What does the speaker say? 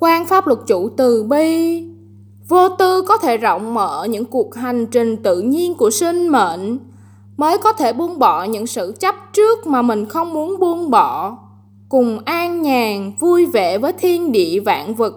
quan pháp luật chủ từ bi. Vô tư có thể rộng mở những cuộc hành trình tự nhiên của sinh mệnh, mới có thể buông bỏ những sự chấp trước mà mình không muốn buông bỏ. Cùng an nhàn, vui vẻ với thiên địa vạn vật.